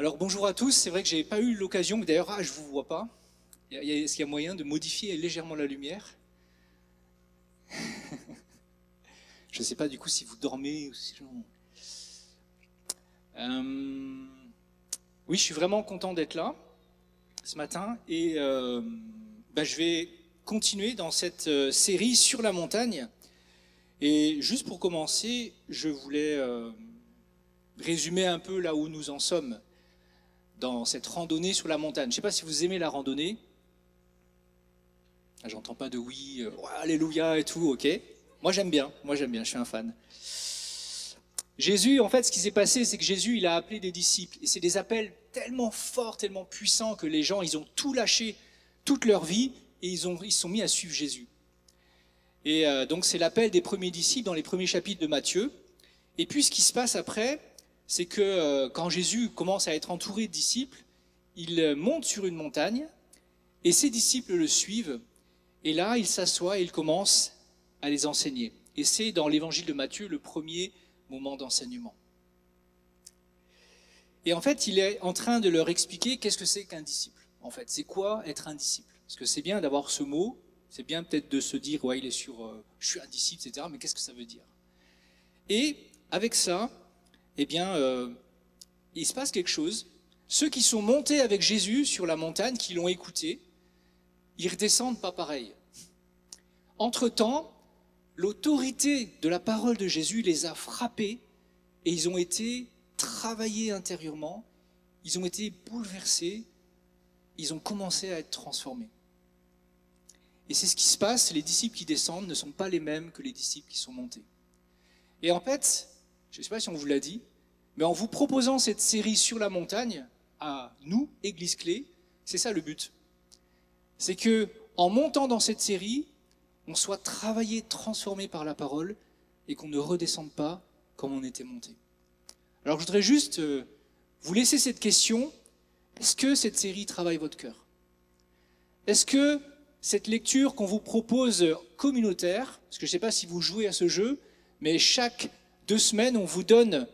Alors bonjour à tous, c'est vrai que j'ai pas eu l'occasion, d'ailleurs ah, je vous vois pas. Est-ce qu'il y a moyen de modifier légèrement la lumière? Je ne sais pas du coup si vous dormez ou si... Euh, oui, je suis vraiment content d'être là ce matin et euh, bah, je vais continuer dans cette euh, série sur la montagne. Et juste pour commencer, je voulais résumer un peu là où nous en sommes dans cette randonnée sur la montagne. Je ne sais pas si vous aimez la randonnée. Ah, j'entends pas de oui, euh, alléluia et tout, ok. Moi j'aime bien, moi j'aime bien, je suis un fan. Jésus, en fait, ce qui s'est passé, c'est que Jésus, il a appelé des disciples. Et c'est des appels tellement forts, tellement puissants que les gens, ils ont tout lâché, toute leur vie, et ils, ont, ils sont mis à suivre Jésus. Et euh, donc c'est l'appel des premiers disciples dans les premiers chapitres de Matthieu. Et puis ce qui se passe après, c'est que euh, quand Jésus commence à être entouré de disciples, il monte sur une montagne et ses disciples le suivent. Et là, il s'assoit et il commence à les enseigner. Et c'est dans l'évangile de Matthieu le premier moment d'enseignement. Et en fait, il est en train de leur expliquer qu'est-ce que c'est qu'un disciple. En fait, c'est quoi être un disciple? Parce que c'est bien d'avoir ce mot, c'est bien peut-être de se dire, ouais, il est sur, euh, je suis un disciple, etc. Mais qu'est-ce que ça veut dire? Et avec ça, eh bien, euh, il se passe quelque chose. Ceux qui sont montés avec Jésus sur la montagne, qui l'ont écouté, ils redescendent pas pareil. Entre-temps, l'autorité de la parole de Jésus les a frappés et ils ont été travaillés intérieurement, ils ont été bouleversés, ils ont commencé à être transformés. Et c'est ce qui se passe, les disciples qui descendent ne sont pas les mêmes que les disciples qui sont montés. Et en fait, je ne sais pas si on vous l'a dit, mais en vous proposant cette série sur la montagne, à nous, Église Clé, c'est ça le but. C'est que, en montant dans cette série, on soit travaillé, transformé par la parole, et qu'on ne redescende pas comme on était monté. Alors je voudrais juste euh, vous laisser cette question. Est-ce que cette série travaille votre cœur? Est-ce que cette lecture qu'on vous propose communautaire, parce que je ne sais pas si vous jouez à ce jeu, mais chaque deux semaines, on vous donne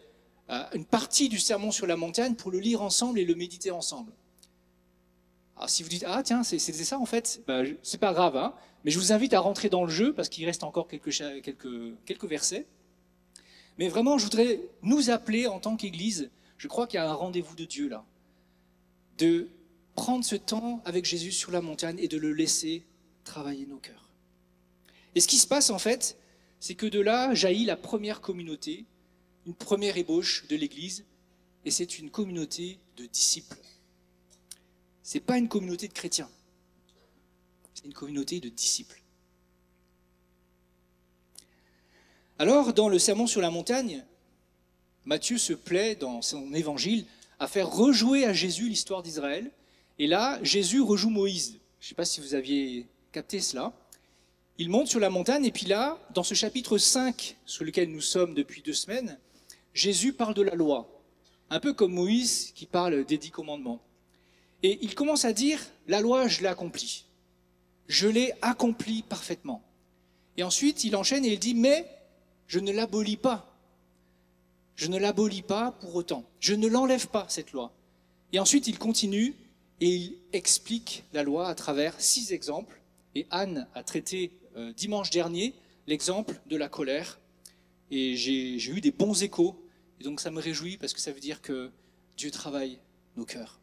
une partie du sermon sur la montagne pour le lire ensemble et le méditer ensemble. Alors si vous dites, ah tiens, c'était ça en fait, bah, c'est pas grave, hein, mais je vous invite à rentrer dans le jeu parce qu'il reste encore quelques, quelques, quelques versets. Mais vraiment, je voudrais nous appeler en tant qu'Église, je crois qu'il y a un rendez-vous de Dieu là, de prendre ce temps avec Jésus sur la montagne et de le laisser travailler nos cœurs. Et ce qui se passe en fait, c'est que de là jaillit la première communauté, une première ébauche de l'Église, et c'est une communauté de disciples. Ce n'est pas une communauté de chrétiens, c'est une communauté de disciples. Alors, dans le sermon sur la montagne, Matthieu se plaît dans son évangile à faire rejouer à Jésus l'histoire d'Israël. Et là, Jésus rejoue Moïse. Je ne sais pas si vous aviez capté cela. Il monte sur la montagne et puis là, dans ce chapitre 5 sur lequel nous sommes depuis deux semaines, Jésus parle de la loi, un peu comme Moïse qui parle des dix commandements. Et il commence à dire, la loi, je l'ai accomplie. Je l'ai accomplie parfaitement. Et ensuite, il enchaîne et il dit, mais je ne l'abolis pas. Je ne l'abolis pas pour autant. Je ne l'enlève pas, cette loi. Et ensuite, il continue et il explique la loi à travers six exemples. Et Anne a traité euh, dimanche dernier l'exemple de la colère. Et j'ai eu des bons échos. Et donc ça me réjouit parce que ça veut dire que Dieu travaille nos cœurs.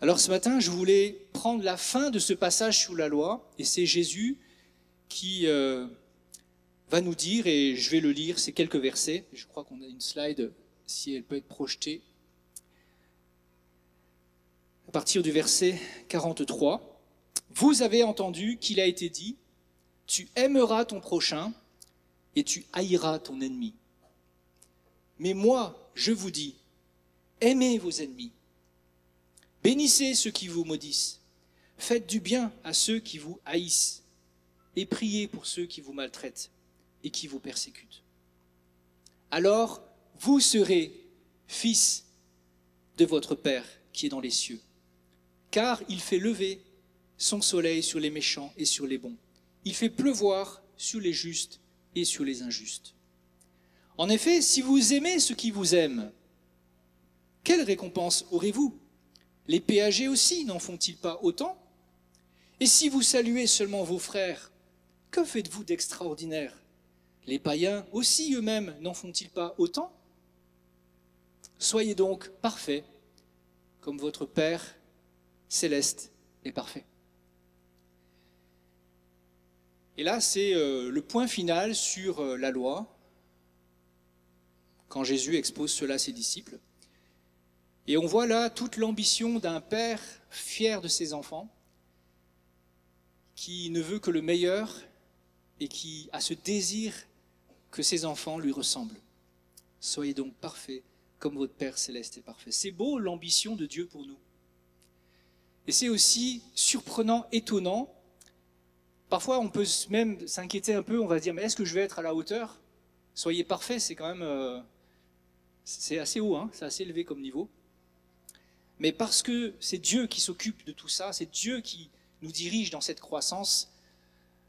Alors ce matin, je voulais prendre la fin de ce passage sur la loi, et c'est Jésus qui euh, va nous dire, et je vais le lire, ces quelques versets, je crois qu'on a une slide, si elle peut être projetée, à partir du verset 43. Vous avez entendu qu'il a été dit, tu aimeras ton prochain et tu haïras ton ennemi. Mais moi, je vous dis, aimez vos ennemis, bénissez ceux qui vous maudissent, faites du bien à ceux qui vous haïssent, et priez pour ceux qui vous maltraitent et qui vous persécutent. Alors, vous serez fils de votre Père qui est dans les cieux, car il fait lever son soleil sur les méchants et sur les bons. Il fait pleuvoir sur les justes et sur les injustes. En effet, si vous aimez ceux qui vous aiment, quelle récompense aurez-vous? Les péagers aussi n'en font-ils pas autant? Et si vous saluez seulement vos frères, que faites-vous d'extraordinaire? Les païens aussi eux-mêmes n'en font-ils pas autant? Soyez donc parfaits, comme votre Père céleste est parfait. Et là, c'est euh, le point final sur euh, la loi, quand Jésus expose cela à ses disciples. Et on voit là toute l'ambition d'un père fier de ses enfants, qui ne veut que le meilleur et qui a ce désir que ses enfants lui ressemblent. Soyez donc parfaits comme votre Père céleste est parfait. C'est beau l'ambition de Dieu pour nous. Et c'est aussi surprenant, étonnant Parfois, on peut même s'inquiéter un peu, on va se dire, mais est-ce que je vais être à la hauteur? Soyez parfait, c'est quand même... Euh, c'est assez haut, hein, c'est assez élevé comme niveau. Mais parce que c'est Dieu qui s'occupe de tout ça, c'est Dieu qui nous dirige dans cette croissance,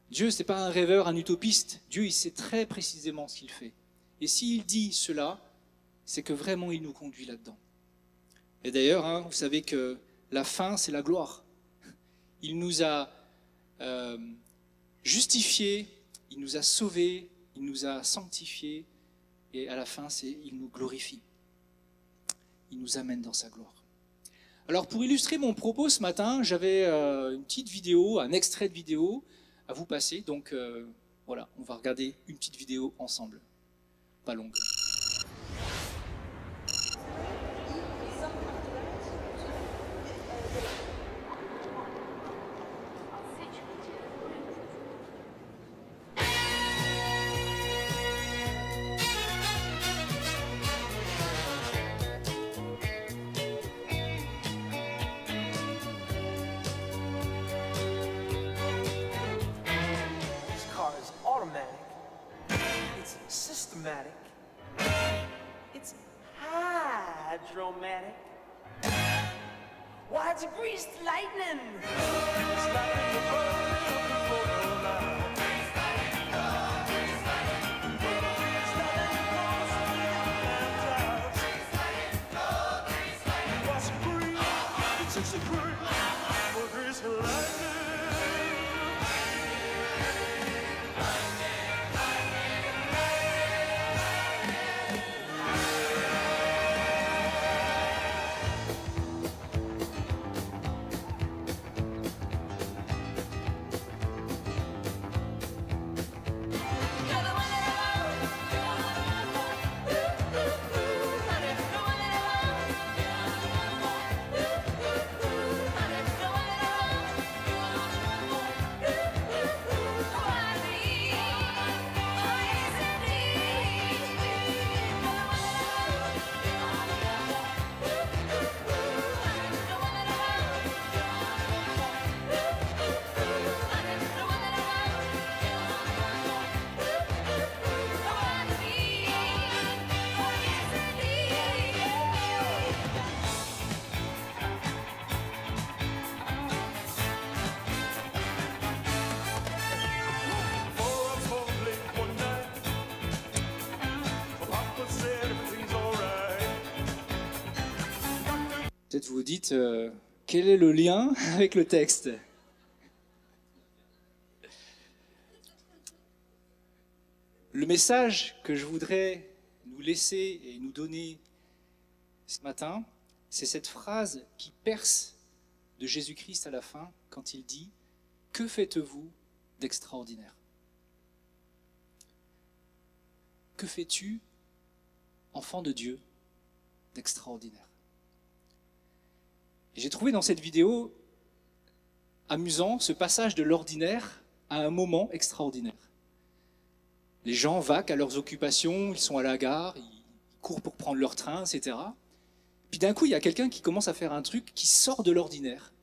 Dieu, ce n'est pas un rêveur, un utopiste. Dieu, il sait très précisément ce qu'il fait. Et s'il dit cela, c'est que vraiment il nous conduit là-dedans. Et d'ailleurs, hein, vous savez que la fin, c'est la gloire. Il nous a euh, justifié, il nous a sauvés, il nous a sanctifiés, et à la fin, c'est il nous glorifie. Il nous amène dans sa gloire. Alors pour illustrer mon propos ce matin, j'avais euh, une petite vidéo, un extrait de vidéo à vous passer. Donc euh, voilà, on va regarder une petite vidéo ensemble. Pas longue. Vous dites, euh, quel est le lien avec le texte Le message que je voudrais nous laisser et nous donner ce matin, c'est cette phrase qui perce de Jésus-Christ à la fin quand il dit ⁇ Que faites-vous d'extraordinaire ?⁇ Que fais-tu, enfant de Dieu, d'extraordinaire? J'ai trouvé dans cette vidéo amusant ce passage de l'ordinaire à un moment extraordinaire. Les gens vaquent à leurs occupations, ils sont à la gare, ils courent pour prendre leur train, etc. Puis d'un coup, il y a quelqu'un qui commence à faire un truc qui sort de l'ordinaire.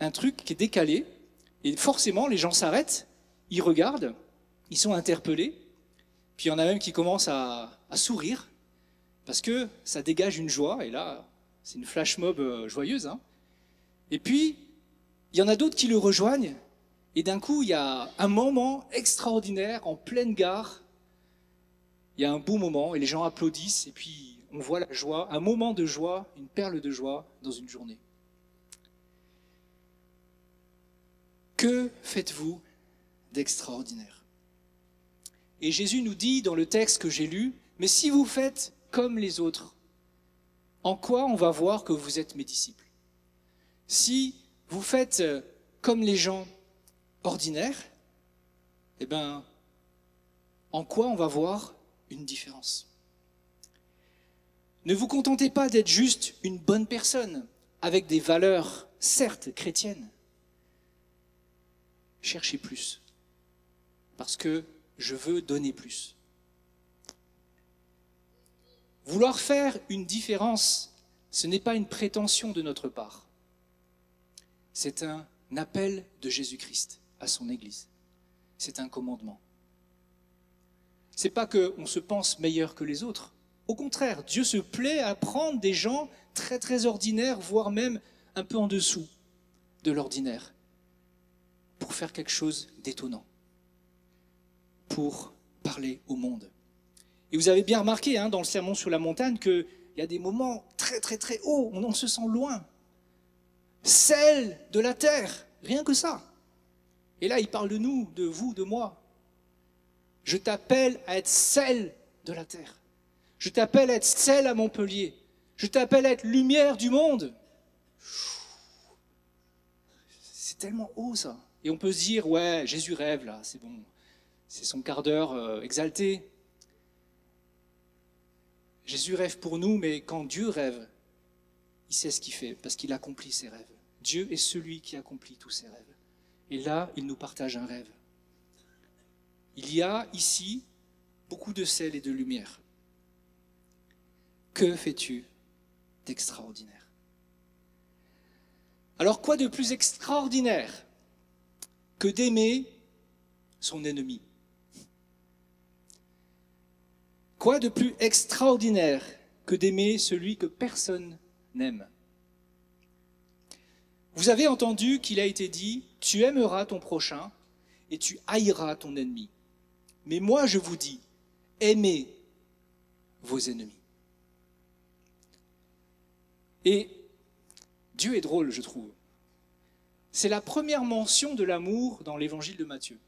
Un truc qui est décalé. Et forcément, les gens s'arrêtent, ils regardent, ils sont interpellés. Puis il y en a même qui commencent à, à sourire parce que ça dégage une joie. Et là, c'est une flash mob euh, joyeuse. Hein. et puis, il y en a d'autres qui le rejoignent. Et d'un coup, il y a un moment extraordinaire en pleine gare. il y a un beau moment et les gens applaudissent et puis on voit la joie, un moment de joie, une perle de joie dans une journée. Que faites-vous d'extraordinaire? Et Jésus nous dit dans le texte que j'ai lu, mais si vous faites comme les autres, en quoi on va voir que vous êtes mes disciples? Si vous faites euh, comme les gens ordinaires, eh bien, en quoi on va voir une différence? Ne vous contentez pas d'être juste une bonne personne, avec des valeurs, certes, chrétiennes. Cherchez plus, parce que je veux donner plus. Vouloir faire une différence, ce n'est pas une prétention de notre part. C'est un appel de Jésus-Christ à son Église. C'est un commandement. C'est pas qu'on se pense meilleur que les autres. Au contraire, Dieu se plaît à prendre des gens très très ordinaires, voire même un peu en dessous de l'ordinaire, pour faire quelque chose d'étonnant, pour parler au monde. Et vous avez bien remarqué hein, dans le sermon sur la montagne qu'il y a des moments très très très hauts, on se sent loin. Celle de la terre, rien que ça. Et là, il parle de nous, de vous, de moi. Je t'appelle à être celle de la terre. Je t'appelle à être celle à Montpellier. Je t'appelle à être lumière du monde. C'est tellement haut ça. Et on peut se dire, ouais, Jésus rêve là, c'est bon. C'est son quart d'heure euh, exalté. Jésus rêve pour nous, mais quand Dieu rêve, il sait ce qu'il fait, parce qu'il accomplit ses rêves. Dieu est celui qui accomplit tous ses rêves. Et là, il nous partage un rêve. Il y a ici beaucoup de sel et de lumière. Que fais-tu d'extraordinaire? Alors quoi de plus extraordinaire que d'aimer son ennemi? Quoi de plus extraordinaire que d'aimer celui que personne n'aime? Vous avez entendu qu'il a été dit, tu aimeras ton prochain et tu haïras ton ennemi. Mais moi je vous dis, aimez vos ennemis. Et Dieu est drôle, je trouve. C'est la première mention de l'amour dans l'évangile de Matthieu.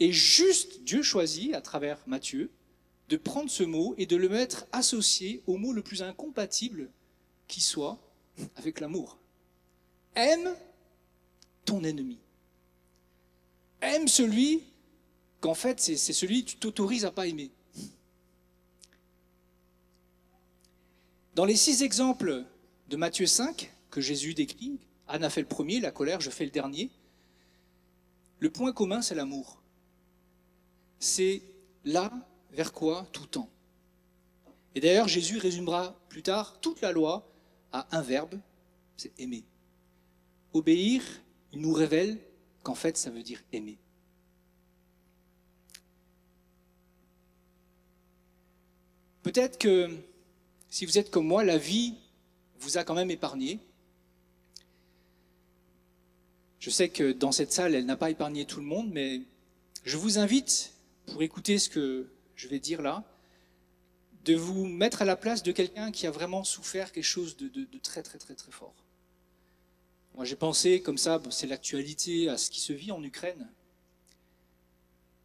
Et juste Dieu choisit, à travers Matthieu, de prendre ce mot et de le mettre associé au mot le plus incompatible qui soit avec l'amour. Aime ton ennemi. Aime celui qu'en fait, c'est celui que tu t'autorises à pas aimer. Dans les six exemples de Matthieu 5 que Jésus décrit, Anne a fait le premier, la colère, je fais le dernier. Le point commun, c'est l'amour. C'est là vers quoi tout tend. Et d'ailleurs, Jésus résumera plus tard toute la loi à un verbe, c'est aimer. Obéir, il nous révèle qu'en fait, ça veut dire aimer. Peut-être que si vous êtes comme moi, la vie vous a quand même épargné. Je sais que dans cette salle, elle n'a pas épargné tout le monde, mais je vous invite, pour écouter ce que je vais dire là, de vous mettre à la place de quelqu'un qui a vraiment souffert quelque chose de, très très très très fort. Moi j'ai pensé comme ça, c'est l'actualité, à ce qui se vit en Ukraine.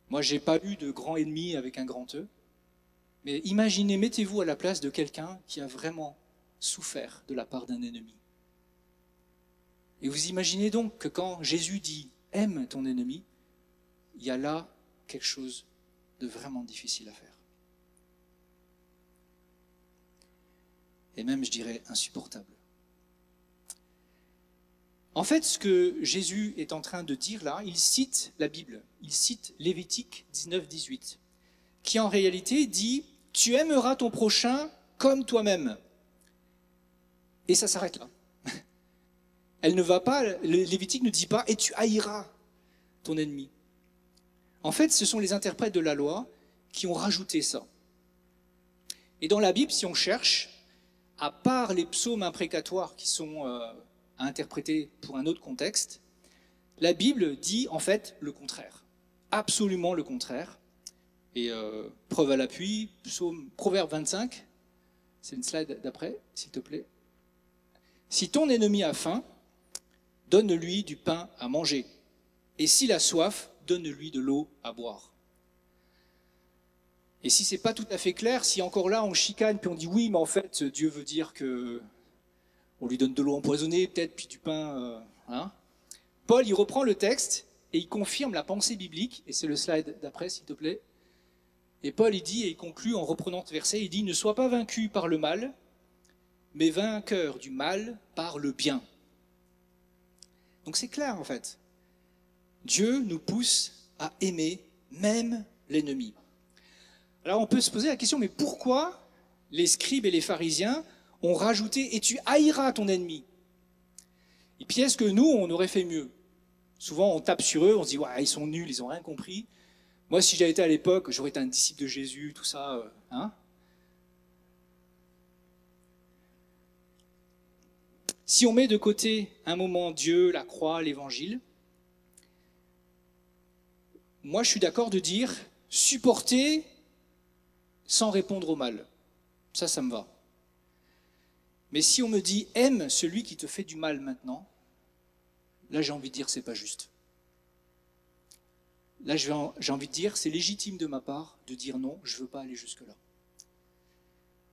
Moi j'ai pas eu de grand ennemi avec un grand E, mais imaginez, mettez-vous à la place de quelqu'un qui a vraiment souffert de la part d'un ennemi. Et vous imaginez donc que quand Jésus dit aime ton ennemi, il y a là quelque chose vraiment difficile à faire. Et même, je dirais, insupportable. En fait, ce que Jésus est en train de dire là, il cite la Bible, il cite Lévitique 19-18, qui en réalité dit Tu aimeras ton prochain comme toi-même. Et ça s'arrête là. Elle ne va pas, Lévitique ne dit pas Et tu haïras ton ennemi. En fait, ce sont les interprètes de la loi qui ont rajouté ça. Et dans la Bible, si on cherche, à part les psaumes imprécatoires qui sont euh, à interpréter pour un autre contexte, la Bible dit en fait le contraire, absolument le contraire. Et euh, preuve à l'appui, psaume, Proverbe 25, c'est une slide d'après, s'il te plaît. Si ton ennemi a faim, donne-lui du pain à manger. Et s'il a soif, donne-lui de l'eau à boire. Et si c'est pas tout à fait clair, si encore là on chicane puis on dit oui, mais en fait Dieu veut dire que on lui donne de l'eau empoisonnée, peut-être puis du pain, euh, hein. Paul il reprend le texte et il confirme la pensée biblique. Et c'est le slide d'après, s'il te plaît. Et Paul il dit et il conclut en reprenant ce verset, il dit ne sois pas vaincu par le mal, mais vainqueur du mal par le bien. Donc c'est clair en fait. Dieu nous pousse à aimer même l'ennemi. Alors on peut se poser la question, mais pourquoi les scribes et les pharisiens ont rajouté et tu haïras ton ennemi? Et puis est-ce que nous, on aurait fait mieux Souvent on tape sur eux, on se dit, ils sont nuls, ils n'ont rien compris. Moi, si j'avais été à l'époque, j'aurais été un disciple de Jésus, tout ça. Euh, hein si on met de côté un moment Dieu, la croix, l'évangile, moi je suis d'accord de dire supporter sans répondre au mal. Ça, ça me va. Mais si on me dit aime celui qui te fait du mal maintenant, là j'ai envie de dire c'est pas juste. Là j'ai envie de dire c'est légitime de ma part de dire non, je veux pas aller jusque-là.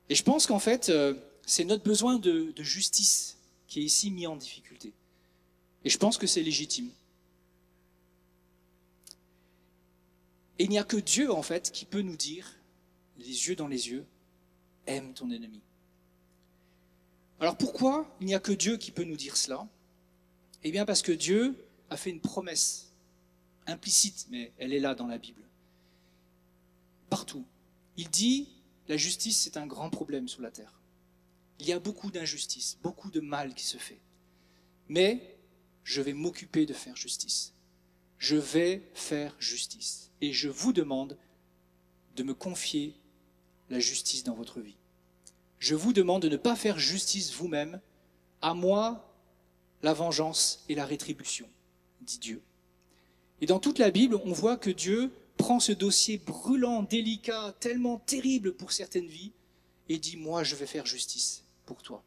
Et je pense qu'en fait, euh, c'est notre besoin de, de justice qui est ici mis en difficulté. Et je pense que c'est légitime. Et il n'y a que Dieu, en fait, qui peut nous dire les yeux dans les yeux, aime ton ennemi. Alors pourquoi il n'y a que Dieu qui peut nous dire cela? Eh bien parce que Dieu a fait une promesse implicite, mais elle est là dans la Bible. Partout. Il dit, la justice, c'est un grand problème sur la terre. Il y a beaucoup d'injustice, beaucoup de mal qui se fait. Mais je vais m'occuper de faire justice. Je vais faire justice. Et je vous demande de me confier la justice dans votre vie. Je vous demande de ne pas faire justice vous-même, à moi la vengeance et la rétribution, dit Dieu. Et dans toute la Bible, on voit que Dieu prend ce dossier brûlant, délicat, tellement terrible pour certaines vies, et dit, moi je vais faire justice pour toi.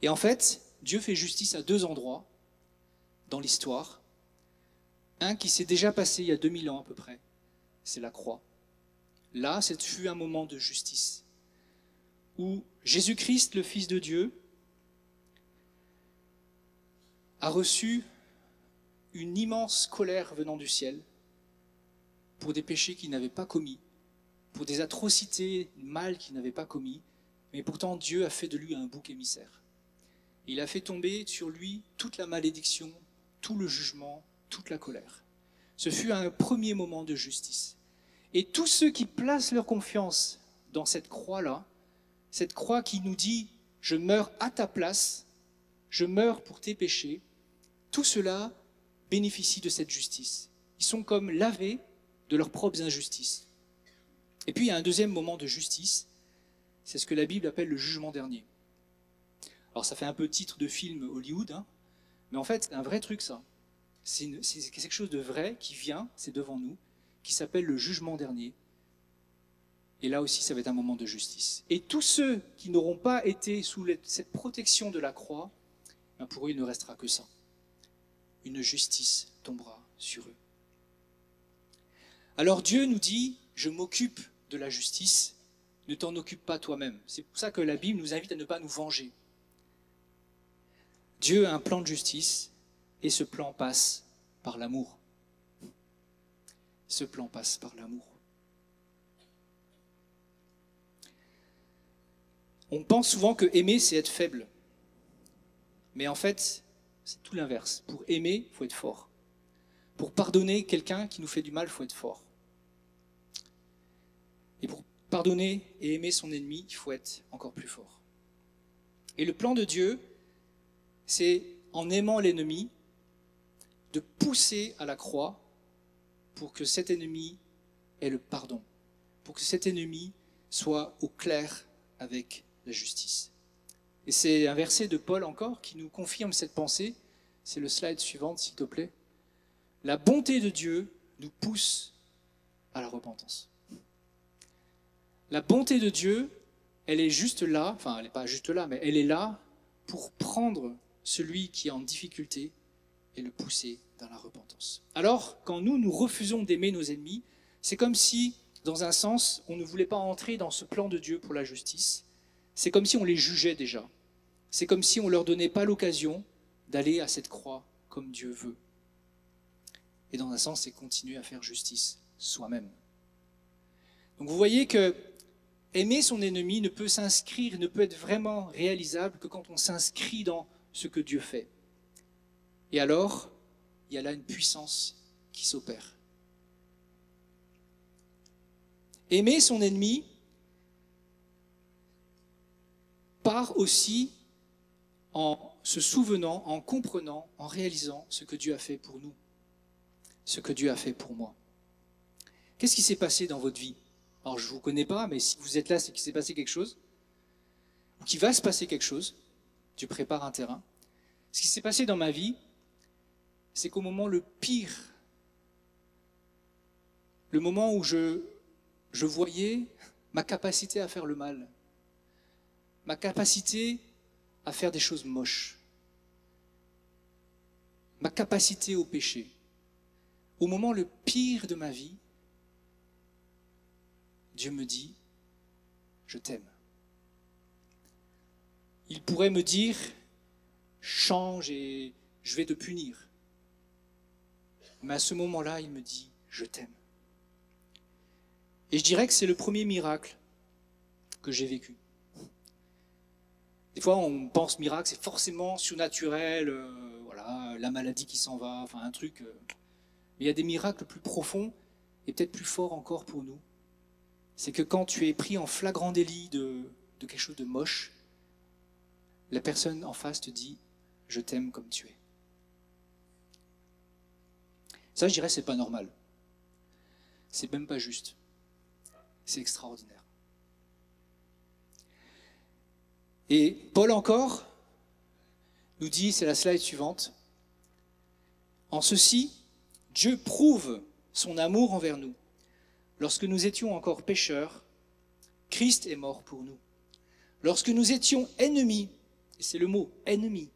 Et en fait, Dieu fait justice à deux endroits dans l'histoire. Un qui s'est déjà passé il y a 2000 ans à peu près, c'est la croix. Là, ce fut un moment de justice, où Jésus-Christ, le Fils de Dieu, a reçu une immense colère venant du ciel pour des péchés qu'il n'avait pas commis, pour des atrocités, mal qu'il n'avait pas commis, mais pourtant Dieu a fait de lui un bouc émissaire. Il a fait tomber sur lui toute la malédiction, tout le jugement, toute la colère. Ce fut un premier moment de justice. Et tous ceux qui placent leur confiance dans cette croix-là, cette croix qui nous dit, je meurs à ta place, je meurs pour tes péchés, tout cela bénéficie de cette justice. Ils sont comme lavés de leurs propres injustices. Et puis il y a un deuxième moment de justice, c'est ce que la Bible appelle le jugement dernier. Alors ça fait un peu titre de film Hollywood, hein, mais en fait c'est un vrai truc ça. C'est quelque chose de vrai qui vient, c'est devant nous, qui s'appelle le jugement dernier. Et là aussi, ça va être un moment de justice. Et tous ceux qui n'auront pas été sous cette protection de la croix, ben pour eux, il ne restera que ça. Une justice tombera sur eux. Alors Dieu nous dit, je m'occupe de la justice, ne t'en occupe pas toi-même. C'est pour ça que la Bible nous invite à ne pas nous venger. Dieu a un plan de justice et ce plan passe par l'amour ce plan passe par l'amour. On pense souvent que aimer, c'est être faible. Mais en fait, c'est tout l'inverse. Pour aimer, il faut être fort. Pour pardonner quelqu'un qui nous fait du mal, il faut être fort. Et pour pardonner et aimer son ennemi, il faut être encore plus fort. Et le plan de Dieu, c'est en aimant l'ennemi, de pousser à la croix pour que cet ennemi ait le pardon, pour que cet ennemi soit au clair avec la justice. Et c'est un verset de Paul encore qui nous confirme cette pensée. C'est le slide suivant, s'il te plaît. La bonté de Dieu nous pousse à la repentance. La bonté de Dieu, elle est juste là, enfin elle n'est pas juste là, mais elle est là pour prendre celui qui est en difficulté et le pousser dans la repentance. Alors, quand nous, nous refusons d'aimer nos ennemis, c'est comme si, dans un sens, on ne voulait pas entrer dans ce plan de Dieu pour la justice. C'est comme si on les jugeait déjà. C'est comme si on ne leur donnait pas l'occasion d'aller à cette croix comme Dieu veut. Et dans un sens, c'est continuer à faire justice soi-même. Donc vous voyez que aimer son ennemi ne peut s'inscrire, ne peut être vraiment réalisable que quand on s'inscrit dans ce que Dieu fait. Et alors, il y a là une puissance qui s'opère. Aimer son ennemi part aussi en se souvenant, en comprenant, en réalisant ce que Dieu a fait pour nous, ce que Dieu a fait pour moi. Qu'est-ce qui s'est passé dans votre vie? Alors je ne vous connais pas, mais si vous êtes là, c'est qu'il s'est passé quelque chose, ou qu'il va se passer quelque chose. Tu prépares un terrain. Ce qui s'est passé dans ma vie, c'est qu'au moment le pire, le moment où je, je voyais ma capacité à faire le mal, ma capacité à faire des choses moches, ma capacité au péché, au moment le pire de ma vie, Dieu me dit, je t'aime. Il pourrait me dire, change et je vais te punir. Mais à ce moment-là, il me dit, je t'aime. Et je dirais que c'est le premier miracle que j'ai vécu. Des fois, on pense miracle, c'est forcément surnaturel, euh, voilà, la maladie qui s'en va, enfin un truc. Euh. Mais il y a des miracles plus profonds et peut-être plus forts encore pour nous. C'est que quand tu es pris en flagrant délit de, de quelque chose de moche, la personne en face te dit Je t'aime comme tu es. Ça, je dirais, c'est pas normal. C'est même pas juste. C'est extraordinaire. Et Paul encore nous dit, c'est la slide suivante, en ceci, Dieu prouve son amour envers nous. Lorsque nous étions encore pécheurs, Christ est mort pour nous. Lorsque nous étions ennemis, et c'est le mot ennemis,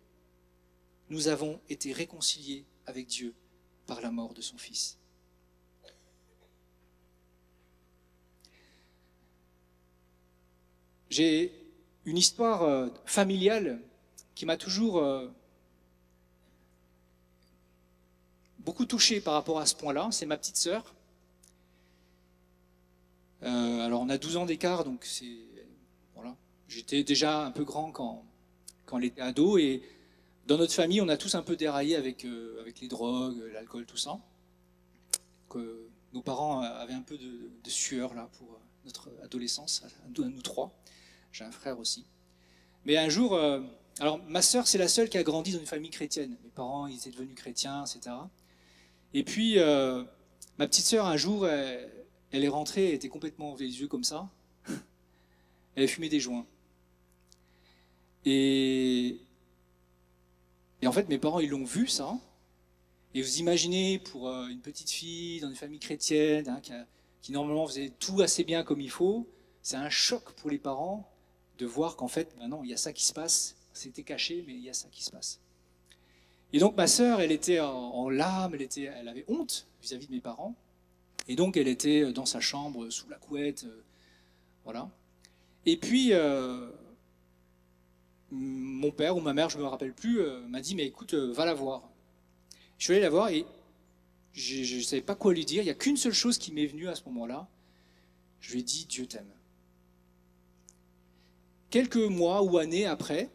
nous avons été réconciliés avec Dieu par la mort de son Fils. J'ai une histoire euh, familiale qui m'a toujours euh, beaucoup touché par rapport à ce point-là. C'est ma petite sœur. Euh, alors on a 12 ans d'écart, donc c'est voilà. J'étais déjà un peu grand quand quand elle était ado et dans notre famille, on a tous un peu déraillé avec, euh, avec les drogues, l'alcool, tout ça. Que nos parents avaient un peu de, sueur là pour euh, notre adolescence, nous trois. J'ai un frère aussi. Mais un jour, euh, alors ma sœur, c'est la seule qui a grandi dans une famille chrétienne. Mes parents, ils étaient devenus chrétiens, etc. Et puis, ma petite sœur, un jour, elle, elle est rentrée, elle était complètement les yeux comme ça. Elle fumé des joints. Et en fait, mes parents, ils l'ont vu, ça. Et vous imaginez, pour euh, une petite fille dans une famille chrétienne, hein, qui, normalement faisait tout assez bien comme il faut, c'est un choc pour les parents de voir qu'en fait, maintenant, il y a ça qui se passe. C'était caché, mais il y a ça qui se passe. Et donc, ma sœur, elle était en, larmes, elle, était, elle avait honte vis-à-vis de mes parents. Et donc, elle était dans sa chambre, sous la couette. Euh, voilà. Et puis, euh, mon père ou ma mère, je ne me rappelle plus, euh, m'a dit, mais écoute, euh, va la voir. Je suis allé la voir et je ne savais pas quoi lui dire. Il n'y a qu'une seule chose qui m'est venue à ce moment-là. Je lui ai dit, Dieu t'aime. Quelques mois ou années après,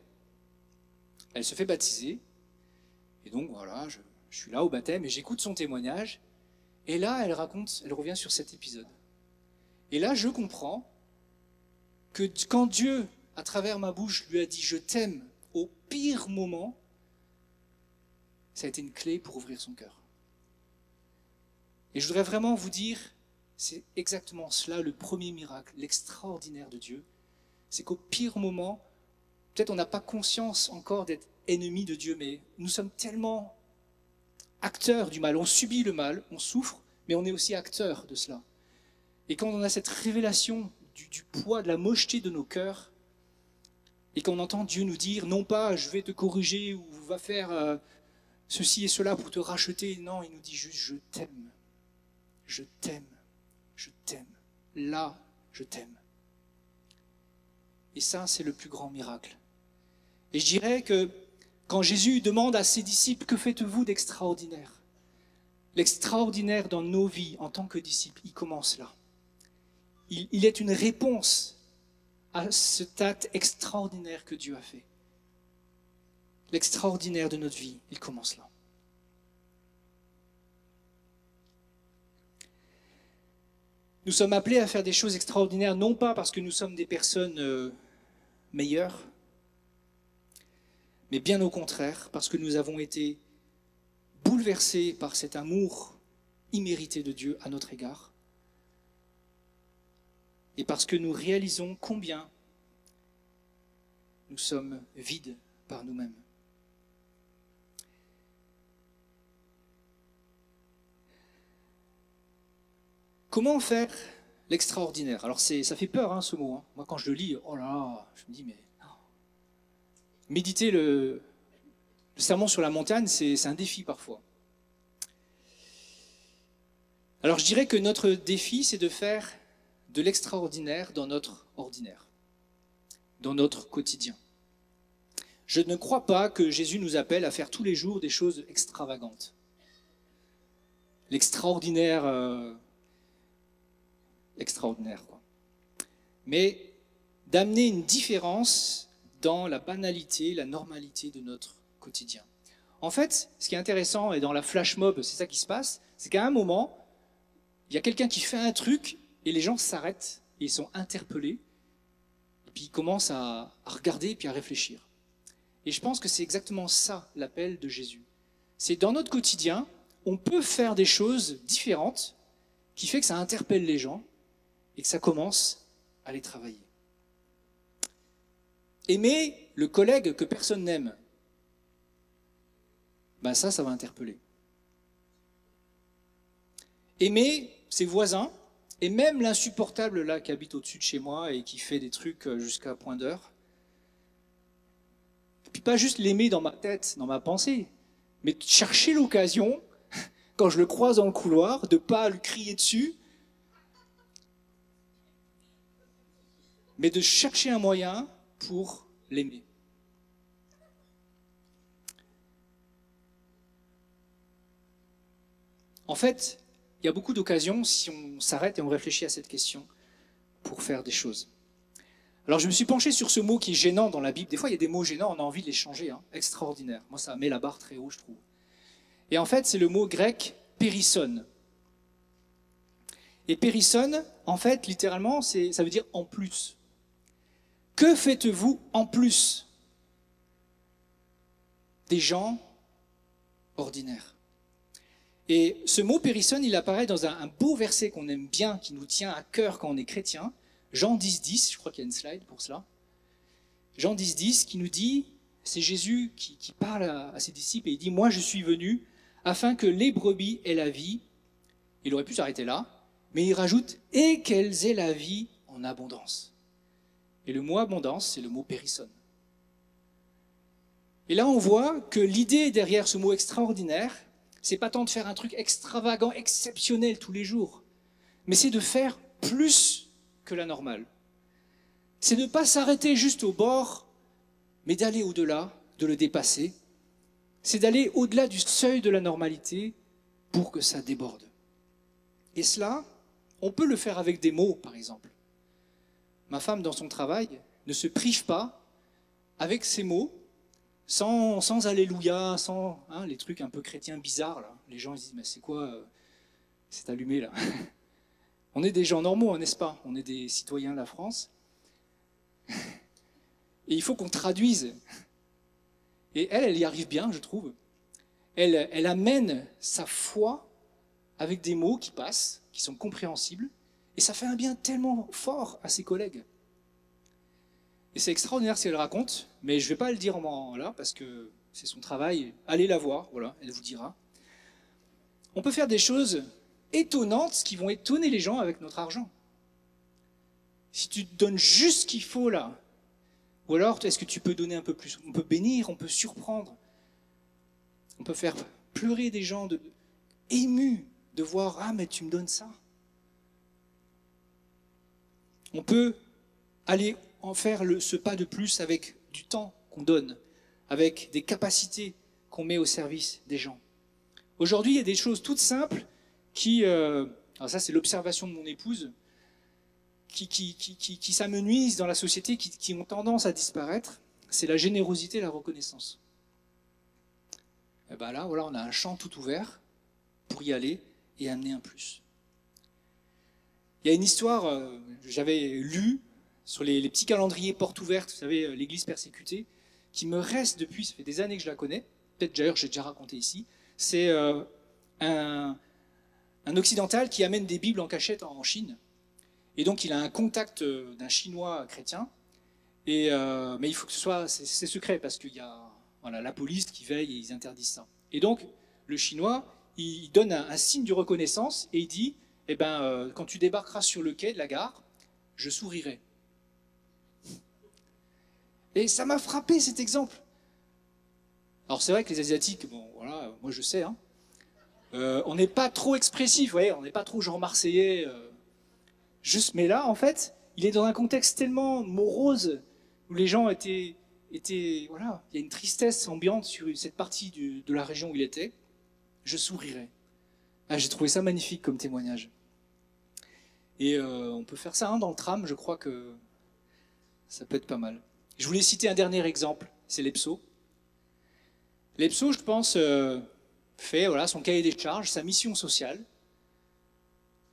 elle se fait baptiser. Et donc voilà, je, je suis là au baptême et j'écoute son témoignage. Et là, elle raconte, elle revient sur cet épisode. Et là, je comprends que quand Dieu à travers ma bouche, lui a dit Je t'aime au pire moment, ça a été une clé pour ouvrir son cœur. Et je voudrais vraiment vous dire, c'est exactement cela le premier miracle, l'extraordinaire de Dieu. C'est qu'au pire moment, peut-être on n'a pas conscience encore d'être ennemi de Dieu, mais nous sommes tellement acteurs du mal. On subit le mal, on souffre, mais on est aussi acteurs de cela. Et quand on a cette révélation du, du poids, de la mocheté de nos cœurs, et qu'on entend Dieu nous dire, non pas je vais te corriger ou va faire euh, ceci et cela pour te racheter, non, il nous dit juste je t'aime, je t'aime, je t'aime, là je t'aime. Et ça, c'est le plus grand miracle. Et je dirais que quand Jésus demande à ses disciples, que faites-vous d'extraordinaire? L'extraordinaire dans nos vies en tant que disciples, il commence là. Il, il est une réponse à cet acte extraordinaire que Dieu a fait. L'extraordinaire de notre vie, il commence là. Nous sommes appelés à faire des choses extraordinaires, non pas parce que nous sommes des personnes euh, meilleures, mais bien au contraire, parce que nous avons été bouleversés par cet amour immérité de Dieu à notre égard, et parce que nous réalisons combien nous sommes vides par nous-mêmes. Comment faire l'extraordinaire? Alors ça fait peur hein, ce mot. Hein. Moi quand je le lis, oh là là, je me dis mais méditer le, le sermon sur la montagne, c'est un défi parfois. Alors je dirais que notre défi, c'est de faire de l'extraordinaire dans notre ordinaire, dans notre quotidien. Je ne crois pas que Jésus nous appelle à faire tous les jours des choses extravagantes. L'extraordinaire, euh, extraordinaire, quoi. Mais d'amener une différence dans la banalité, la normalité de notre quotidien. En fait, ce qui est intéressant, et dans la flash mob, c'est ça qui se passe, c'est qu'à un moment, il y a quelqu'un qui fait un truc, et les gens s'arrêtent, et ils sont interpellés, puis ils commencent à, regarder, et puis à réfléchir. Et je pense que c'est exactement ça, l'appel de Jésus. C'est dans notre quotidien, on peut faire des choses différentes, qui fait que ça interpelle les gens, et que ça commence à les travailler. Aimer le collègue que personne n'aime, ben ça, ça va interpeller. Aimer ses voisins, et même l'insupportable là qui habite au-dessus de chez moi et qui fait des trucs euh, jusqu'à point d'heure. Et puis pas juste l'aimer dans ma tête, dans ma pensée, mais chercher l'occasion, quand je le croise dans le couloir, de pas lui crier dessus, mais de chercher un moyen pour l'aimer. En fait, il y a beaucoup d'occasions, si on s'arrête et on réfléchit à cette question, pour faire des choses. Alors je me suis penché sur ce mot qui est gênant dans la Bible. Des fois, il y a des mots gênants, on a envie de les changer. Hein. Extraordinaire. Moi, ça met la barre très haut, je trouve. Et en fait, c'est le mot grec périsson. Et périsson, en fait, littéralement, ça veut dire en plus. Que faites-vous en plus des gens ordinaires? Et ce mot périsson, il apparaît dans un, beau verset qu'on aime bien, qui nous tient à cœur quand on est chrétien. Jean 10, 10, je crois qu'il y a une slide pour cela. Jean 10, 10 qui nous dit, c'est Jésus qui, parle à, ses disciples et il dit, moi je suis venu afin que les brebis aient la vie. Il aurait pu s'arrêter là, mais il rajoute, et qu'elles aient la vie en abondance. Et le mot abondance, c'est le mot périsson. Et là, on voit que l'idée derrière ce mot extraordinaire, c'est pas tant de faire un truc extravagant, exceptionnel tous les jours, mais c'est de faire plus que la normale. C'est de ne pas s'arrêter juste au bord, mais d'aller au-delà, de le dépasser. C'est d'aller au-delà du seuil de la normalité pour que ça déborde. Et cela, on peut le faire avec des mots, par exemple ma femme dans son travail ne se prive pas avec ces mots, sans, sans alléluia, sans hein, les trucs un peu chrétiens bizarres. Les gens ils disent, mais c'est quoi euh, C'est allumé là? On est des gens normaux, n'est-ce pas? On est des citoyens de la France. Et il faut qu'on traduise. Et elle, elle y arrive bien, je trouve. Elle, elle amène sa foi avec des mots qui passent, qui sont compréhensibles, et ça fait un bien tellement fort à ses collègues. Et c'est extraordinaire ce qu'elle raconte, mais je ne vais pas le dire en là parce que c'est son travail. Allez la voir, voilà, elle vous dira. On peut faire des choses étonnantes qui vont étonner les gens avec notre argent. Si tu donnes juste ce qu'il faut là, ou alors est-ce que tu peux donner un peu plus? On peut bénir, on peut surprendre, on peut faire pleurer des gens de, émus de voir Ah, mais tu me donnes ça. On peut aller en faire ce pas de plus avec du temps qu'on donne, avec des capacités qu'on met au service des gens. Aujourd'hui, il y a des choses toutes simples qui, euh, alors ça c'est l'observation de mon épouse, qui, qui, qui, qui s'amenuisent dans la société, qui, ont tendance à disparaître, c'est la générosité et la reconnaissance. Et ben là, voilà, on a un champ tout ouvert pour y aller et amener un plus. Il y a une histoire, euh, j'avais lu sur les, petits calendriers portes ouvertes, vous savez, euh, l'église persécutée, qui me reste depuis, ça fait des années que je la connais, peut-être d'ailleurs j'ai déjà raconté ici, c'est euh, un, occidental qui amène des Bibles en cachette en, Chine. Et donc il a un contact d'un Chinois chrétien, et, mais il faut que ce soit, c'est secret, parce qu'il y a la police qui veille et ils interdisent ça. Et donc le Chinois, il donne un, signe de reconnaissance et il dit, eh ben, quand tu débarqueras sur le quai de la gare, je sourirai. Et ça m'a frappé cet exemple. Alors c'est vrai que les Asiatiques, bon voilà, moi je sais, hein, euh, on n'est pas trop expressif, vous voyez, on n'est pas trop genre marseillais. Euh, mais là, en fait, il est dans un contexte tellement morose où les gens étaient, étaient voilà, il y a une tristesse ambiante sur cette partie de la région où il était. Je sourirais. Ah, J'ai trouvé ça magnifique comme témoignage. Et euh, on peut faire ça hein, dans le tram, je crois que ça peut être pas mal. Je voulais citer un dernier exemple, c'est l'EPSO. L'EPSO, je pense, euh, fait son cahier des charges, sa mission sociale,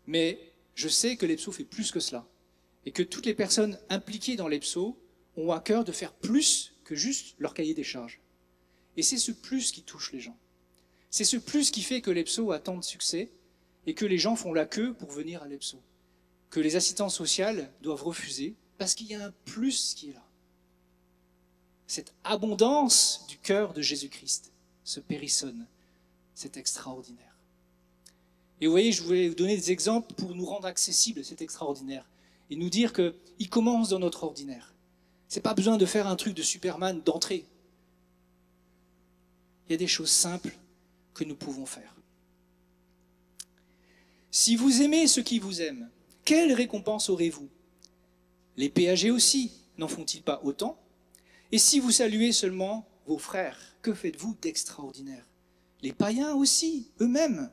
mais je sais que l'EPSO fait plus que cela, et que toutes les personnes impliquées dans l'EPSO ont à cœur de faire plus que juste leur cahier des charges. Et c'est ce plus qui touche les gens. C'est ce plus qui fait que l'EPSO a tant de succès et que les gens font la queue pour venir à l'EPSO. Que les assistants sociales doivent refuser parce qu'il y a un plus qui est là cette abondance du cœur de Jésus-Christ, ce périssonne, c'est extraordinaire. Et vous voyez, je voulais vous donner des exemples pour nous rendre accessible cet extraordinaire et nous dire qu'il commence dans notre ordinaire. C'est pas besoin de faire un truc de Superman d'entrée. Il y a des choses simples que nous pouvons faire. Si vous aimez ceux qui vous aiment, quelle récompense aurez-vous? Les péagers aussi, n'en font-ils pas autant? Et si vous saluez seulement vos frères, que faites-vous d'extraordinaire? Les païens aussi, eux-mêmes,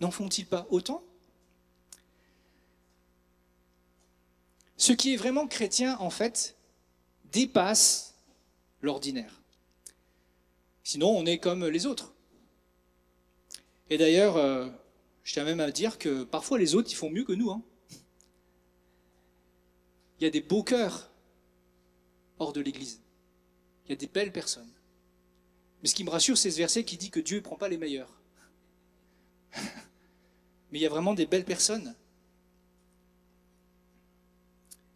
n'en font-ils pas autant? Ce qui est vraiment chrétien, en fait, dépasse l'ordinaire. Sinon, on est comme les autres. Et d'ailleurs, euh, je tiens même à dire que parfois les autres, ils font mieux que nous. Hein. Il y a des beaux cœurs hors de l'Église. Il y a des belles personnes. Mais ce qui me rassure, c'est ce verset qui dit que Dieu ne prend pas les meilleurs. Mais il y a vraiment des belles personnes.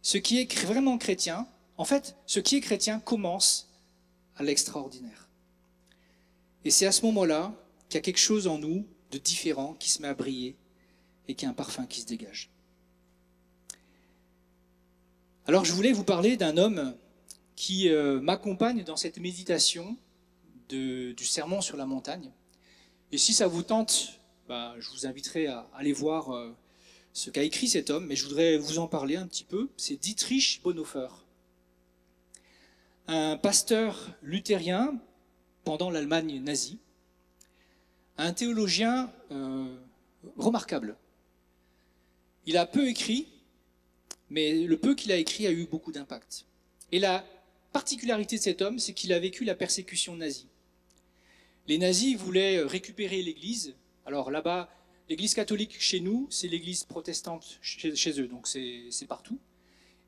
Ce qui est vraiment chrétien, en fait, ce qui est chrétien commence à l'extraordinaire. Et c'est à ce moment-là qu'il y a quelque chose en nous de différent qui se met à briller et qu'il y a un parfum qui se dégage. Alors je voulais vous parler d'un homme qui euh, m'accompagne dans cette méditation du sermon sur la montagne. Et si ça vous tente, bah, je vous inviterai à aller voir euh, ce qu'a écrit cet homme, mais je voudrais vous en parler un petit peu. C'est Dietrich Bonhoeffer, un pasteur luthérien pendant l'Allemagne nazie, un théologien euh, remarquable. Il a peu écrit, mais le peu qu'il a écrit a eu beaucoup d'impact. Et la particularité de cet homme, c'est qu'il a vécu la persécution nazie. Les nazis voulaient récupérer l'Église. Alors là-bas, l'Église catholique chez nous, c'est l'Église protestante chez, eux, donc c'est partout.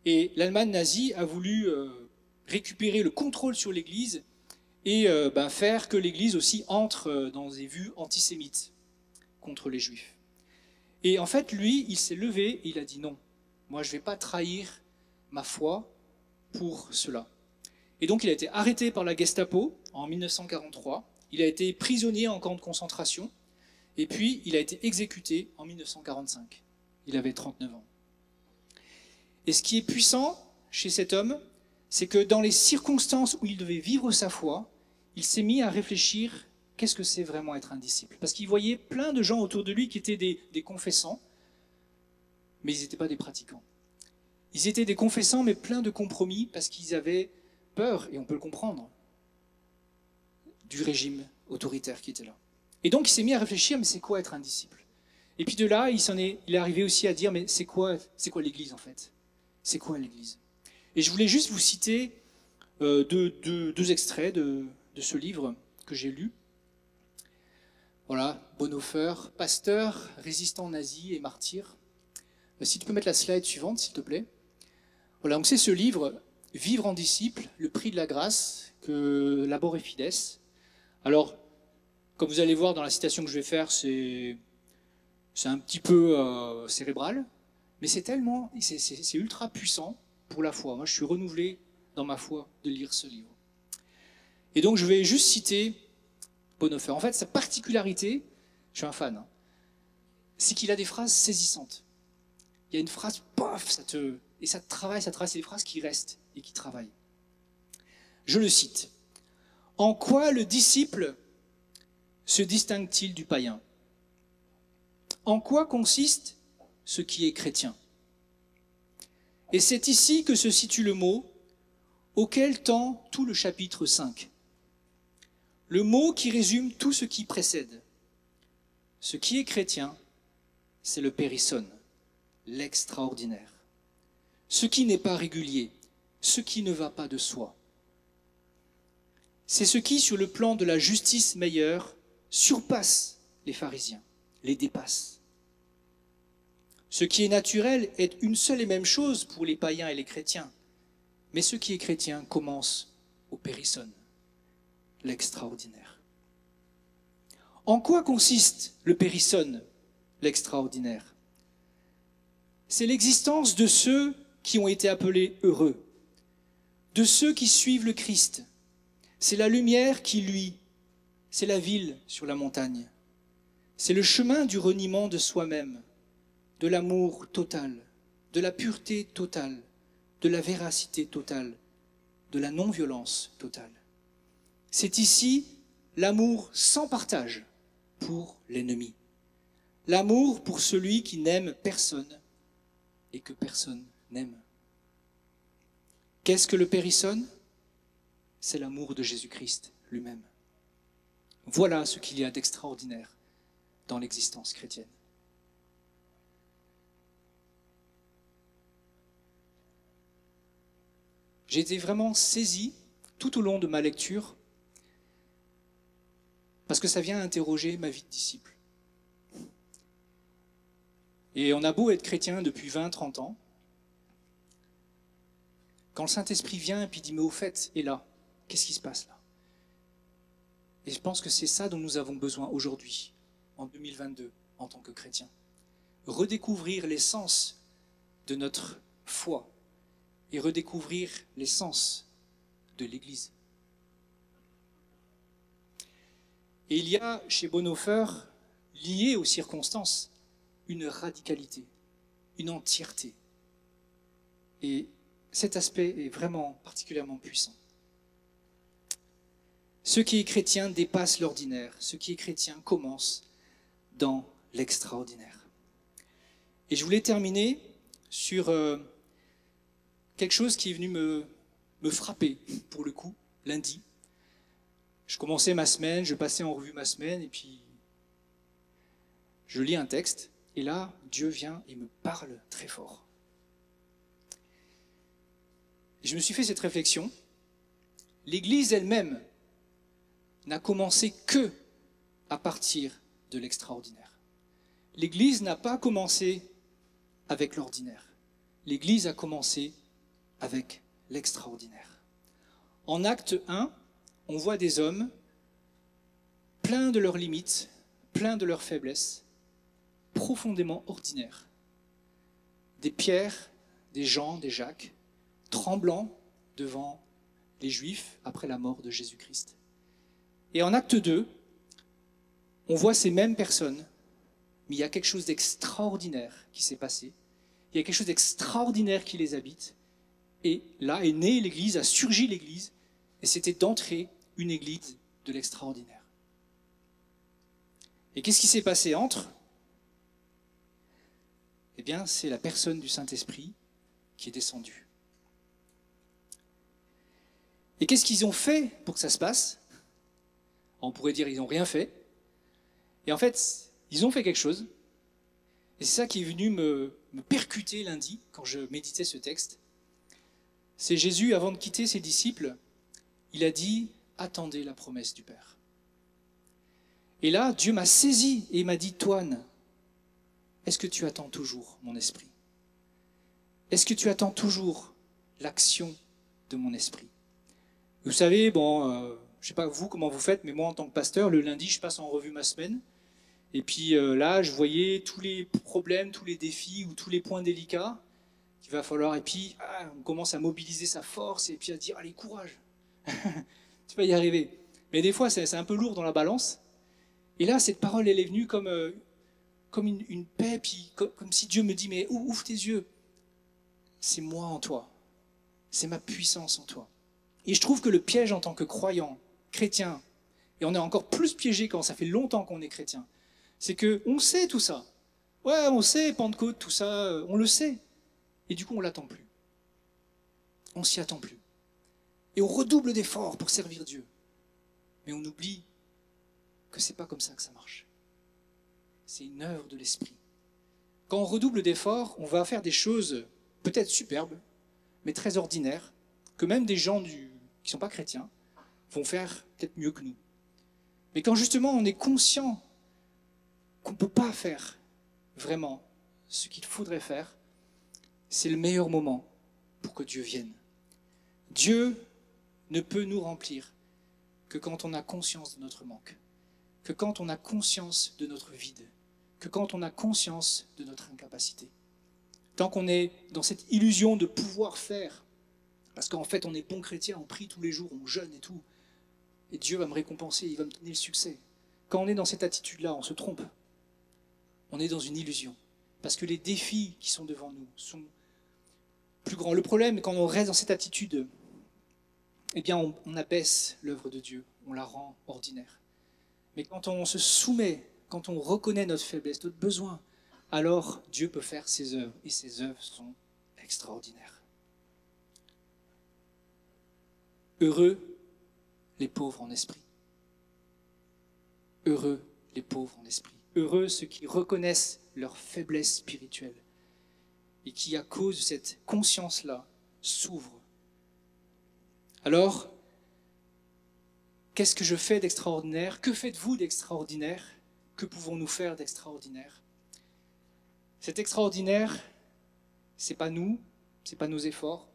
Et l'Allemagne nazie a voulu euh, récupérer le contrôle sur l'Église et euh, ben, faire que l'Église aussi entre euh, dans des vues antisémites contre les Juifs. Et en fait, lui, il s'est levé et il a dit non, moi je ne vais pas trahir ma foi pour cela. Et donc il a été arrêté par la Gestapo en 1943, il a été prisonnier en camp de concentration, et puis il a été exécuté en 1945. Il avait 39 ans. Et ce qui est puissant chez cet homme, c'est que dans les circonstances où il devait vivre sa foi, il s'est mis à réfléchir qu'est-ce que c'est vraiment être un disciple? Parce qu'il voyait plein de gens autour de lui qui étaient des, des confessants, mais ils n'étaient pas des pratiquants. Ils étaient des confessants, mais pleins de compromis, parce qu'ils avaient peur, et on peut le comprendre, du régime autoritaire qui était là. Et donc il s'est mis à réfléchir, mais c'est quoi être un disciple? Et puis de là, il, est arrivé aussi à dire, mais c'est quoi, c'est quoi l'Église en fait? C'est quoi l'Église? Et je voulais juste vous citer euh, deux, deux, deux, extraits de, de ce livre que j'ai lu. Voilà, Bonhoeffer, pasteur, résistant nazi et martyr. Euh, si tu peux mettre la slide suivante, s'il te plaît. Voilà, donc c'est ce livre, Vivre en disciple, le prix de la grâce, que Labor et Fides. Alors, comme vous allez voir dans la citation que je vais faire, c'est un petit peu euh, cérébral, mais c'est tellement, c'est ultra puissant pour la foi. Moi, je suis renouvelé dans ma foi de lire ce livre. Et donc, je vais juste citer Bonhoeffer. En fait, sa particularité, je suis un fan, hein, c'est qu'il a des phrases saisissantes. Il y a une phrase, paf, ça te, et ça te travaille, ça travaille, c'est des phrases qui restent et qui travaillent. Je le cite. En quoi le disciple se distingue-t-il du païen? En quoi consiste ce qui est chrétien? Et c'est ici que se situe le mot auquel tend tout le chapitre 5. Le mot qui résume tout ce qui précède. Ce qui est chrétien, c'est le périssone, l'extraordinaire. Ce qui n'est pas régulier, ce qui ne va pas de soi. C'est ce qui, sur le plan de la justice meilleure, surpasse les pharisiens, les dépasse. Ce qui est naturel est une seule et même chose pour les païens et les chrétiens, mais ce qui est chrétien commence au périssone, l'extraordinaire. En quoi consiste le périssone, l'extraordinaire? C'est l'existence de ceux qui ont été appelés heureux, de ceux qui suivent le Christ. C'est la lumière qui, lui, c'est la ville sur la montagne. C'est le chemin du reniement de soi-même, de l'amour total, de la pureté totale, de la véracité totale, de la non-violence totale. C'est ici l'amour sans partage pour l'ennemi. L'amour pour celui qui n'aime personne et que personne n'aime. Qu'est-ce que le périssone C'est l'amour de Jésus-Christ lui-même. Voilà ce qu'il y a d'extraordinaire dans l'existence chrétienne. J'ai été vraiment saisi tout au long de ma lecture parce que ça vient interroger ma vie de disciple. Et on a beau être chrétien depuis 20, 30 ans, quand le Saint-Esprit vient et dit, mais au fait, et là, qu'est-ce qui se passe là? Et je pense que c'est ça dont nous avons besoin aujourd'hui, en 2022, en tant que chrétiens. Redécouvrir l'essence de notre foi et redécouvrir l'essence de l'Église. Et il y a chez Bonhoeffer, lié aux circonstances, une radicalité, une entièreté. Et cet aspect est vraiment particulièrement puissant. Ce qui est chrétien dépasse l'ordinaire. Ce qui est chrétien commence dans l'extraordinaire. Et je voulais terminer sur euh, quelque chose qui est venu me, me frapper, pour le coup, lundi. Je commençais ma semaine, je passais en revue ma semaine, et puis je lis un texte, et là, Dieu vient et me parle très fort. Et je me suis fait cette réflexion. L'Église elle-même n'a commencé que à partir de l'extraordinaire. L'Église n'a pas commencé avec l'ordinaire. L'Église a commencé avec l'extraordinaire. En acte 1, on voit des hommes pleins de leurs limites, pleins de leurs faiblesses, profondément ordinaires. Des Pierre, des Jean, des Jacques, tremblants devant les Juifs après la mort de Jésus-Christ. Et en acte 2, on voit ces mêmes personnes, mais il y a quelque chose d'extraordinaire qui s'est passé. il y a quelque chose d'extraordinaire qui les habite. Et là est née l'Église, a surgi l'Église, et c'était d'entrer une Église de l'extraordinaire. Et qu'est-ce qui s'est passé entre? Eh bien, c'est la personne du Saint-Esprit qui est descendue. Et qu'est-ce qu'ils ont fait pour que ça se passe? On pourrait dire ils n'ont rien fait. Et en fait, ils ont fait quelque chose. Et c'est ça qui est venu me, percuter lundi quand je méditais ce texte. C'est Jésus, avant de quitter ses disciples, il a dit, attendez la promesse du Père. Et là, Dieu m'a saisi et m'a dit, Toine, est-ce que tu attends toujours mon esprit? Est-ce que tu attends toujours l'action de mon esprit? Vous savez, bon, euh, je ne sais pas vous comment vous faites, mais moi en tant que pasteur, le lundi, je passe en revue ma semaine. Et puis euh, là, je voyais tous les problèmes, tous les défis ou tous les points délicats qu'il va falloir. Et puis, ah, on commence à mobiliser sa force et puis à dire, allez, courage, tu vas y arriver. Mais des fois, c'est un peu lourd dans la balance. Et là, cette parole, elle est venue comme, euh, comme une, paix, puis comme, si Dieu me dit, mais ouvre tes yeux. C'est moi en toi. C'est ma puissance en toi. Et je trouve que le piège en tant que croyant, chrétien, et on est encore plus piégé quand ça fait longtemps qu'on est chrétien, c'est que on sait tout ça. Ouais, on sait Pentecôte, tout ça, euh, on le sait. Et du coup, on l'attend plus. On s'y attend plus. Et on redouble d'efforts pour servir Dieu. Mais on oublie que c'est pas comme ça que ça marche. C'est une œuvre de l'esprit. Quand on redouble d'efforts, on va faire des choses peut-être superbes, mais très ordinaires, que même des gens du, qui ne sont pas chrétiens vont faire peut-être mieux que nous. Mais quand justement on est conscient qu'on ne peut pas faire vraiment ce qu'il faudrait faire, c'est le meilleur moment pour que Dieu vienne. Dieu ne peut nous remplir que quand on a conscience de notre manque que quand on a conscience de notre vide, que quand on a conscience de notre incapacité. Tant qu'on est dans cette illusion de pouvoir faire, parce qu'en fait on est bon chrétien, on prie tous les jours, on jeûne et tout, et Dieu va me récompenser, il va me donner le succès. Quand on est dans cette attitude-là, on se trompe. On est dans une illusion. Parce que les défis qui sont devant nous sont plus grands. Le problème, quand on reste dans cette attitude, eh bien, on, on abaisse l'œuvre de Dieu, on la rend ordinaire. Mais quand on se soumet, quand on reconnaît notre faiblesse, notre besoin, alors Dieu peut faire ses œuvres et ses œuvres sont extraordinaires. Heureux les pauvres en esprit. Heureux les pauvres en esprit. Heureux ceux qui reconnaissent leur faiblesse spirituelle et qui, à cause de cette conscience-là, s'ouvrent. Alors, Qu'est-ce que je fais d'extraordinaire? Que faites-vous d'extraordinaire? Que pouvons-nous faire d'extraordinaire? Cet extraordinaire, c'est pas nous, c'est pas nos efforts,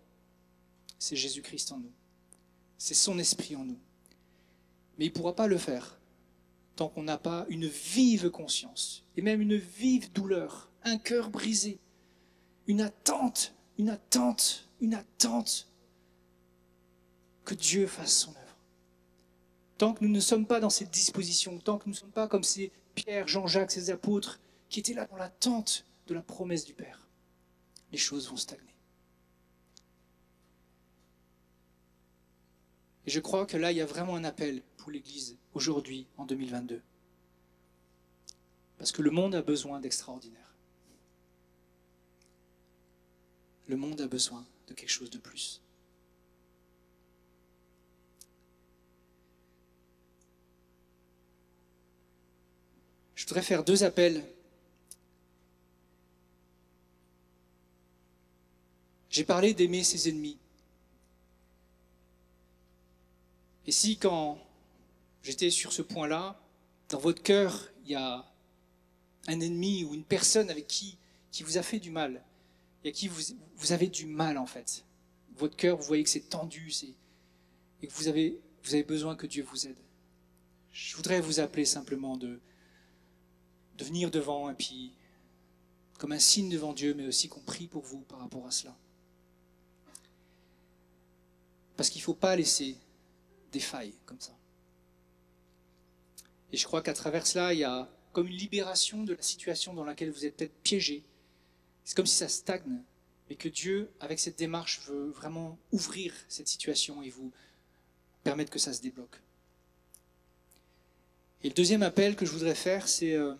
c'est Jésus-Christ en nous. C'est son esprit en nous. Mais il ne pourra pas le faire tant qu'on n'a pas une vive conscience et même une vive douleur, un cœur brisé, une attente, une attente, une attente que Dieu fasse son œuvre tant que nous ne sommes pas dans cette disposition, tant que nous ne sommes pas comme ces Pierre, Jean-Jacques, ces apôtres qui étaient là dans l'attente de la promesse du Père, les choses vont stagner. Et je crois que là, il y a vraiment un appel pour l'Église aujourd'hui, en 2022. Parce que le monde a besoin d'extraordinaire. Le monde a besoin de quelque chose de plus. Je voudrais faire deux appels. J'ai parlé d'aimer ses ennemis. Et si quand j'étais sur ce point-là, dans votre cœur, il y a un ennemi ou une personne avec qui, qui vous a fait du mal, et à qui vous, vous avez du mal en fait, votre cœur, vous voyez que c'est tendu, et que vous avez, vous avez besoin que Dieu vous aide. Je voudrais vous appeler simplement de, de venir devant et puis comme un signe devant Dieu, mais aussi qu'on prie pour vous par rapport à cela. Parce qu'il ne faut pas laisser des failles comme ça. Et je crois qu'à travers cela, il y a comme une libération de la situation dans laquelle vous êtes peut-être piégé, c'est comme si ça stagne, mais que Dieu, avec cette démarche, veut vraiment ouvrir cette situation et vous permettre que ça se débloque. Et le deuxième appel que je voudrais faire, c'est euh,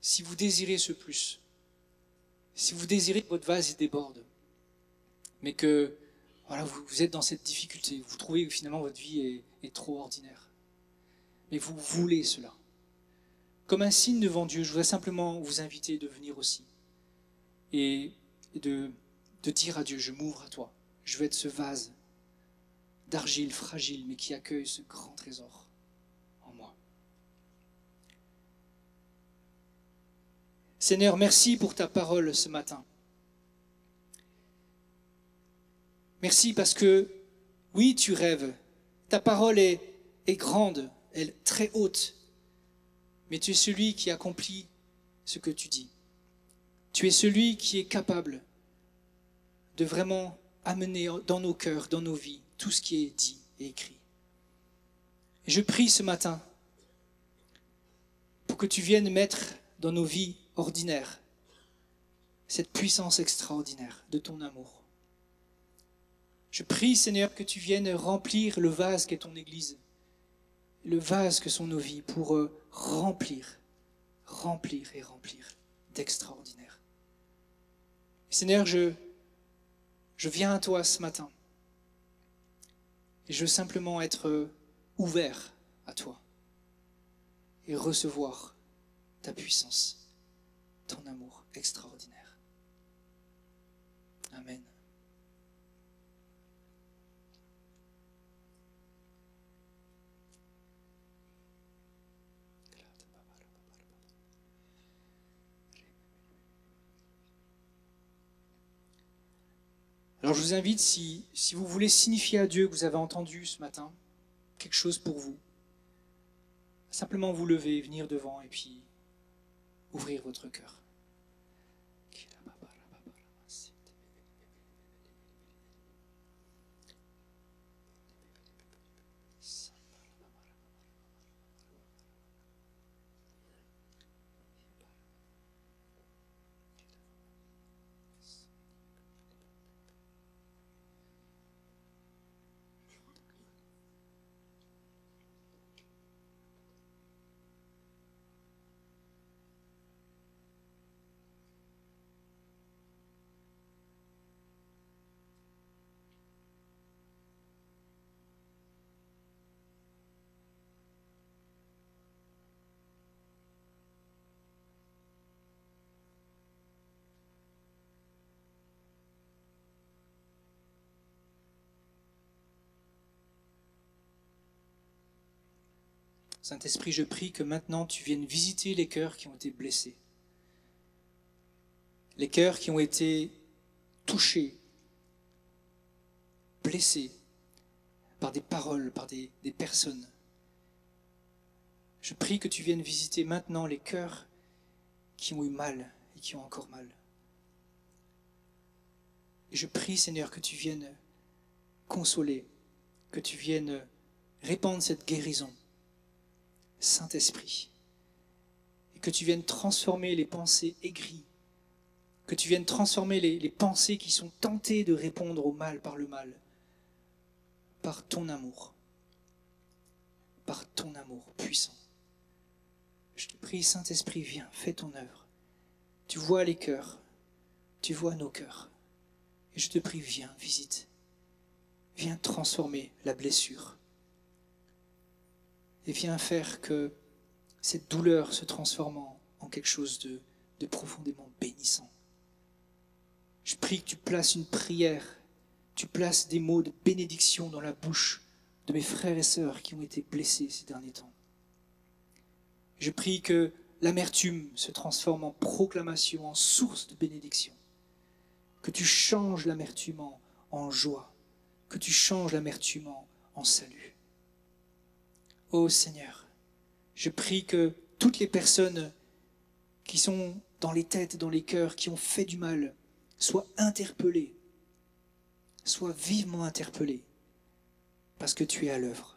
si vous désirez ce plus, si vous désirez que votre vase déborde, mais que vous, êtes dans cette difficulté, vous trouvez que finalement votre vie est, trop ordinaire, mais vous voulez cela. Comme un signe devant Dieu, je voudrais simplement vous inviter de venir aussi et, de, de dire à Dieu, je m'ouvre à toi, je veux être ce vase d'argile fragile, mais qui accueille ce grand trésor en moi. Seigneur, merci pour ta parole ce matin. Merci parce que, oui, tu rêves. Ta parole est, grande, elle est très haute. Mais tu es celui qui accomplit ce que tu dis. Tu es celui qui est capable de vraiment amener dans nos cœurs, dans nos vies, tout ce qui est dit et écrit. Je prie ce matin pour que tu viennes mettre dans nos vies ordinaires cette puissance extraordinaire de ton amour. Je prie, Seigneur, que tu viennes remplir le vase qu'est ton Église, le vase que sont nos vies, pour euh, remplir, remplir et remplir d'extraordinaire. Seigneur, je, je viens à toi ce matin et je veux simplement être euh, ouvert à toi et recevoir ta puissance, ton amour extraordinaire. Amen. Alors je vous invite, si, vous voulez signifier à Dieu que vous avez entendu ce matin quelque chose pour vous, simplement vous lever, venir devant et puis ouvrir votre cœur. Saint-Esprit, je prie que maintenant tu viennes visiter les cœurs qui ont été blessés, les cœurs qui ont été touchés, blessés par des paroles, par des, personnes. Je prie que tu viennes visiter maintenant les cœurs qui ont eu mal et qui ont encore mal. Et je prie, Seigneur, que tu viennes consoler, que tu viennes répandre cette guérison Saint-Esprit, et que tu viennes transformer les pensées aigries, que tu viennes transformer les, pensées qui sont tentées de répondre au mal par le mal, par ton amour, par ton amour puissant. Je te prie, Saint-Esprit, viens, fais ton œuvre. Tu vois les cœurs, tu vois nos cœurs. Et je te prie, viens, visite. Viens transformer la blessure et viens faire que cette douleur se transforme en, quelque chose de, profondément bénissant. Je prie que tu places une prière, tu places des mots de bénédiction dans la bouche de mes frères et sœurs qui ont été blessés ces derniers temps. Je prie que l'amertume se transforme en proclamation, en source de bénédiction. Que tu changes l'amertume en, joie. Que tu changes l'amertume en salut. Ô Seigneur, je prie que toutes les personnes qui sont dans les têtes, dans les cœurs, qui ont fait du mal, soient interpellées, soient vivement interpellées, parce que tu es à l'œuvre.